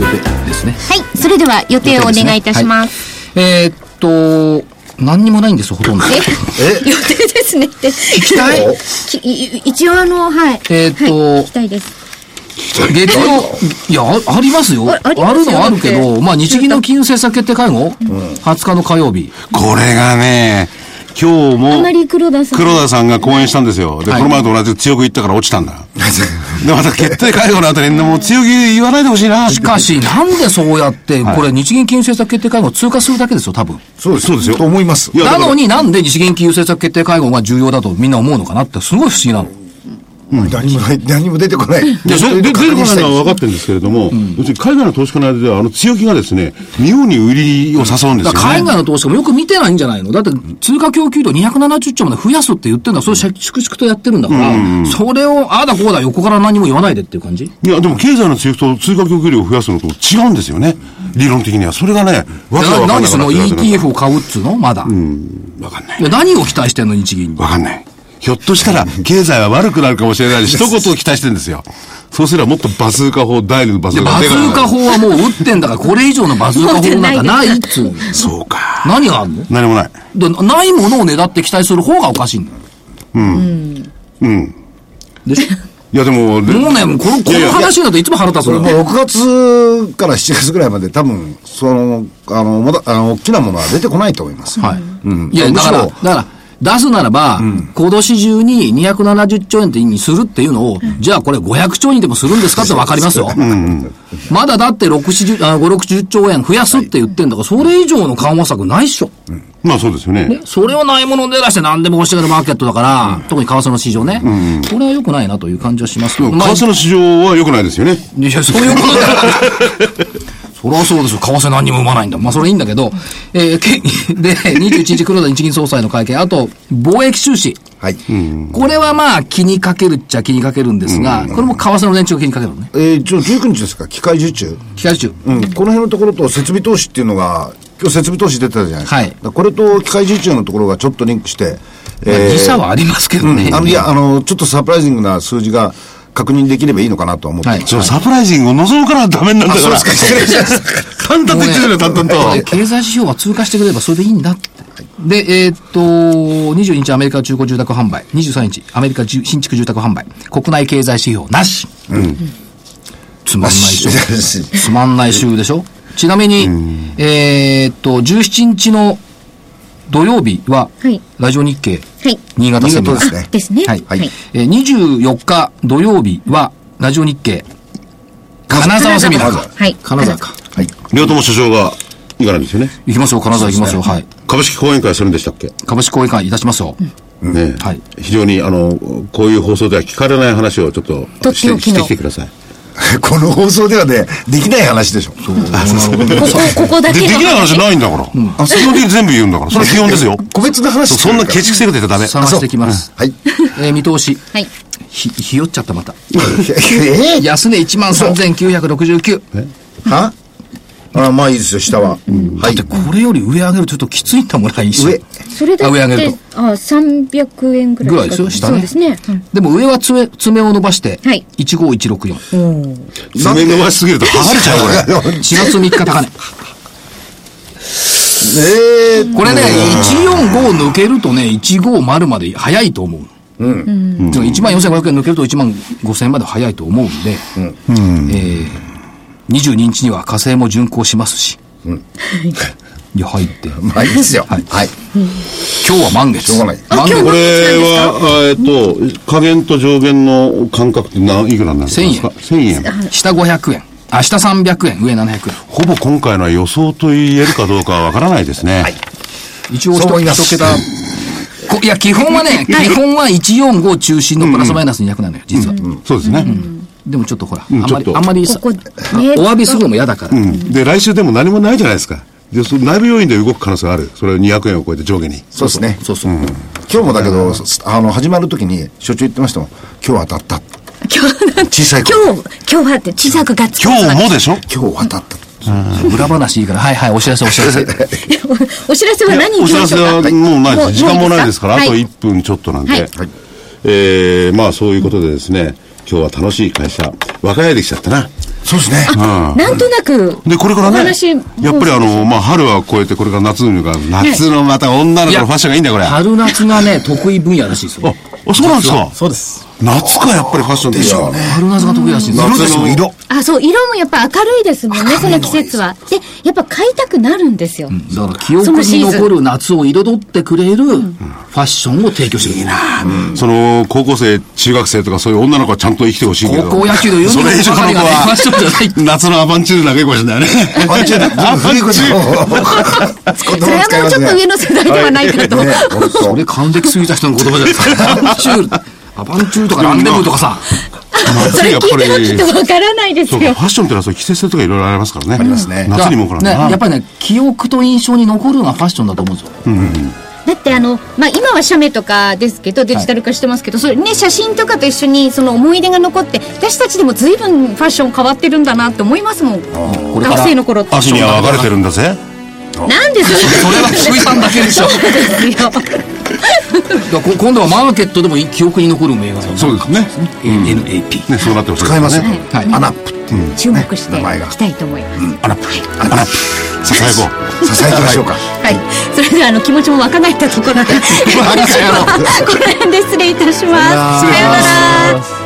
予定ですね。はい。それでは予定をお願いいたします。えーっと、何にもないんですよ、ほとんど。予定ですねって。聞きたい？一応あのはい。えーっとはい。聞きたいです。月曜、いや、あありますよ。あるのはあるけど、まあ日銀の金融政策決定会合、20日の火曜日。これがね、今日も、黒田さんが講演したんですよ。で、はいこの前と同じく強く言ったから落ちたんだ。で、また決定会合のあたりにもう強気言わないでほしいな。しかし、なんでそうやって、これ日銀金融政策決定会合を通過するだけですよ、多分。そうです。そうですよ。と思います。なのになんで日銀金融政策決定会合が重要だとみんな思うのかなって、すごい不思議なの。何もない、何も出てこない。いや、出てこないのは分かっってるんですけれども、要するに海外の投資家の間では、あの強気がですね、妙に売りを誘うんですよね。海外の投資家もよく見てないんじゃないの？だって、通貨供給量270兆まで増やすって言ってんだそれ粛々とやってるんだから、それを、ああだこうだ横から何も言わないでっていう感じ？いや、でも経済の強気と通貨供給量を増やすのと違うんですよね。理論的には。それがね、わかんなく何その ETF を買うっつうのまだ。わかんないい。や何を期待してんの日銀に。わかんない。ひょっとしたら、経済は悪くなるかもしれない し、一言を期待してるんですよ。そうすればもっとバズーカ砲、第二のバズーカバズーカ砲。砲はもう撃ってんだから、これ以上のバズーカ砲なんかないっつうの。そうか。何があんの？何もない。でないものをねだって期待する方がおかしいんだよ。うん。でしいや、でも、でょもうね、もうこの、この話だといつも腹立つのよ。もう6月から7月ぐらいまで多分、その、あの、まだ、あの、大きなものは出てこないと思います。はい。うんいや、だから、だから、出すならば、今年中に270兆円ってにするっていうのを、じゃあこれ500兆円にでもするんですかってわかりますよ。まだだって6、60あ5、60兆円増やすって言ってんだから、それ以上の緩和策ないっしょ。まあそうですよね。それをないもので出して何でも欲しがるマーケットだから、特に為替の市場ね、これは良くないなという感じはしますけど、まあ為替の市場は良くないですよね。いや、そういうことだ そりゃそうですよ。為替何にも生まないんだ。まあ、それいいんだけど、えー、け で、21日黒田日銀総裁の会見、あと、貿易収支。はい。これはまあ、気にかけるっちゃ気にかけるんですが、これも為替の年中が気にかけるのね。えー、ちょ、19日ですか、機械受注。機械受注。うん、この辺のところと設備投資っていうのが、今日設備投資出てたじゃないですか。はいこれと機械受注のところがちょっとリンクして、まあ時差はありますけどね。うんあの、いや、あの、ちょっとサプライズングな数字が確認できればいいのかなとは思ってます。はいそのサプライジングを望むからダメになるんだから。あそうですか失礼しまし淡々と言ってるよ、淡々と。経済指標が通過してくればそれでいいんだって。で、えーっと、22日アメリカ中古住宅販売、23日アメリカ住新築住宅販売、国内経済指標なし。つまんないでしょ。つまんない週でしょ？ちなみに、えーっと、17日の土曜日は、はいラジオ日経、はい。新潟セミナーですねですね。はい。はい。えー、24日土曜日は、ラジオ日経、金沢セミナーか。はい金沢か。はい。両友所長が行かないんですよね？行きますよ、金沢行きますよ。はい。株式講演会するんでしたっけ？株式公演会いたしますよ。ねえはい非常に、あの、こういう放送では聞かれない話をちょっとしてきてください。この放送ではね、できない話でしょ。そう。あ、そうそう。ここ、ここだで、けのできない話ないんだから。あ、基本的に全部言うんだから。それ基本ですよ。個別の話そそんなケチくせえこと言ったらダメ。探してきます。はい。えー見通し。はい。ひ、ひよっちゃったまた。え安値13,969。ー、は？あ、まあいいですよ、下は。はいだって。これより上上げるとちょっときついんだもん、来週。上。それだあ上上げるって、あ、300円ぐらいぐらいですよ下ねそうですね。うんでも上は爪、爪を伸ばして、はい15164。爪伸ばしすぎると剥がれちゃう、これ。4月3日高値。えー、これね、145抜けるとね、150まで早いと思う。うん。1万4500円抜けると1万5000円まで早いと思うんで、えー、22日には火星も巡航しますし。いや、入って。まあいいですよ。はいはい。今日は満月。しょうがない満月これは、えっと、下限と上限の間隔って何いくらになるんですか？1000 1000円。下500円。あ、下300円、上700円。ほぼ今回のは予想と言えるかどうかはわからないですね。一応一そう思います一桁。こいや、基本はね、基本は145中心のプラスマイナス200なのよ、実は。そうですね。でもちょっとほら、あんまり、あんまりお詫びするのも嫌だから。うん。で、来週でも何もないじゃないですか。で、その内部要因で動く可能性がある。それを200円を超えて上下に。そうですね。そうそう。今日もだけど、あの、始まるときに、所長言ってましたもん。今日当たった。今日なんて？小さい子今日、今日はって小さくガッツ今日もでしょ？今日当たった。裏話いいから、はいはい、お知らせお知らせ。お知らせは何お知らせはもうないです。時間もないですから、あとはい1分ちょっとなんで。はいはいえー、まあそういうことでですね、今日は楽しい会社、若返りきちゃったな。そうですね。なんとなく、で、これからね、お話やっぱりあの、まあ春は超えて、これから夏のが、夏のまた女の子のファッションがいいんだよ、これ。あ、春夏がね、得意分野らしいですよ。あそうなんですかそうです。夏か、やっぱりファッションでしょうね。春夏が得意らしいですよ。夏ですもん色。あ、そう、色もやっぱ明るいですもんね、その季節は。で、やっぱ買いたくなるんですよ。だから記憶に残る夏を彩ってくれるファッションを提供してくれる。その、高校生、中学生とかそういう女の子はちゃんと生きてほしいけど。高校野球のユニフォームそれ以上の子ばかりがねファッションじゃないは、夏のアバンチュールな稽古しだよね。アバンチュール。アバンチュール。それはもうちょっと上の世代ではないかと。それ還暦過ぎた人の言葉じゃないですか。アバンチュール、アバンチュールとかランデブーとかさ。それ聞いてもきっり。とわからないですよフ。ァッションってのはそういう季節性とかいろいろありますからね。ありますね夏にも来るんだな。ね、やっぱりね、記憶と印象に残るのがファッションだと思うんですよ。だってあの、まあ、今は写メとかですけど、デジタル化してますけど、それね、写真とかと一緒にその思い出が残って、私たちでも随分ファッション変わってるんだなって思いますもん。学生の頃って。足には分かれてるんだぜ。なんでそれそれは菊井さんだけでしょ。そうですよ。今度はマーケットでも記憶に残る銘柄そうですね。NAP。ね、そうなってほしいですね。使えますよ。はいアナップっていう。注目してい名前がきたいと思います。あら、あら、ささやこう。支えてみましょうか。はい。それではあの気持ちも湧かないったところで、この辺で失礼いたします。さようなら。